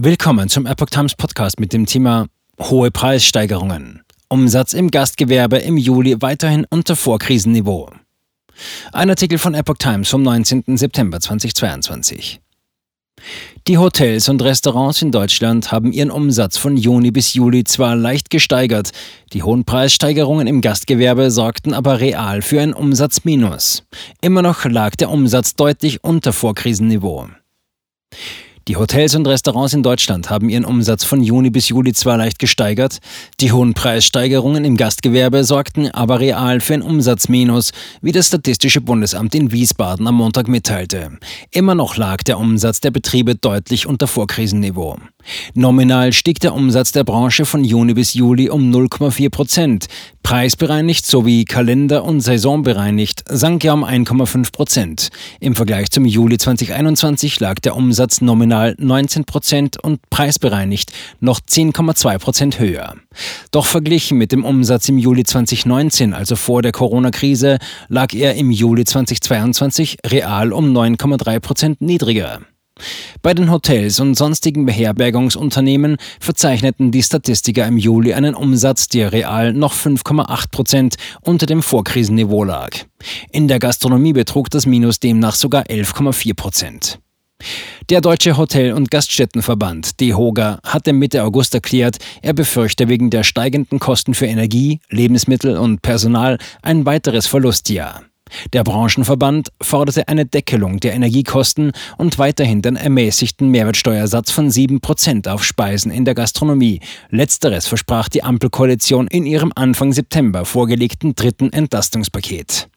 Willkommen zum Epoch Times Podcast mit dem Thema Hohe Preissteigerungen. Umsatz im Gastgewerbe im Juli weiterhin unter Vorkrisenniveau. Ein Artikel von Epoch Times vom 19. September 2022. Die Hotels und Restaurants in Deutschland haben ihren Umsatz von Juni bis Juli zwar leicht gesteigert, die hohen Preissteigerungen im Gastgewerbe sorgten aber real für ein Umsatzminus. Immer noch lag der Umsatz deutlich unter Vorkrisenniveau. Die Hotels und Restaurants in Deutschland haben ihren Umsatz von Juni bis Juli zwar leicht gesteigert, die hohen Preissteigerungen im Gastgewerbe sorgten aber real für ein Umsatzminus, wie das Statistische Bundesamt in Wiesbaden am Montag mitteilte. Immer noch lag der Umsatz der Betriebe deutlich unter Vorkrisenniveau. Nominal stieg der Umsatz der Branche von Juni bis Juli um 0,4 Prozent. Preisbereinigt sowie Kalender- und Saisonbereinigt sank er um 1,5 Prozent. Im Vergleich zum Juli 2021 lag der Umsatz nominal 19 Prozent und preisbereinigt noch 10,2 Prozent höher. Doch verglichen mit dem Umsatz im Juli 2019, also vor der Corona-Krise, lag er im Juli 2022 real um 9,3 Prozent niedriger. Bei den Hotels und sonstigen Beherbergungsunternehmen verzeichneten die Statistiker im Juli einen Umsatz, der real noch 5,8 Prozent unter dem Vorkrisenniveau lag. In der Gastronomie betrug das Minus demnach sogar 11,4 Prozent. Der Deutsche Hotel- und Gaststättenverband, DEHOGA, hatte Mitte August erklärt, er befürchte wegen der steigenden Kosten für Energie, Lebensmittel und Personal ein weiteres Verlustjahr. Der Branchenverband forderte eine Deckelung der Energiekosten und weiterhin den ermäßigten Mehrwertsteuersatz von 7% auf Speisen in der Gastronomie. Letzteres versprach die Ampelkoalition in ihrem Anfang September vorgelegten dritten Entlastungspaket.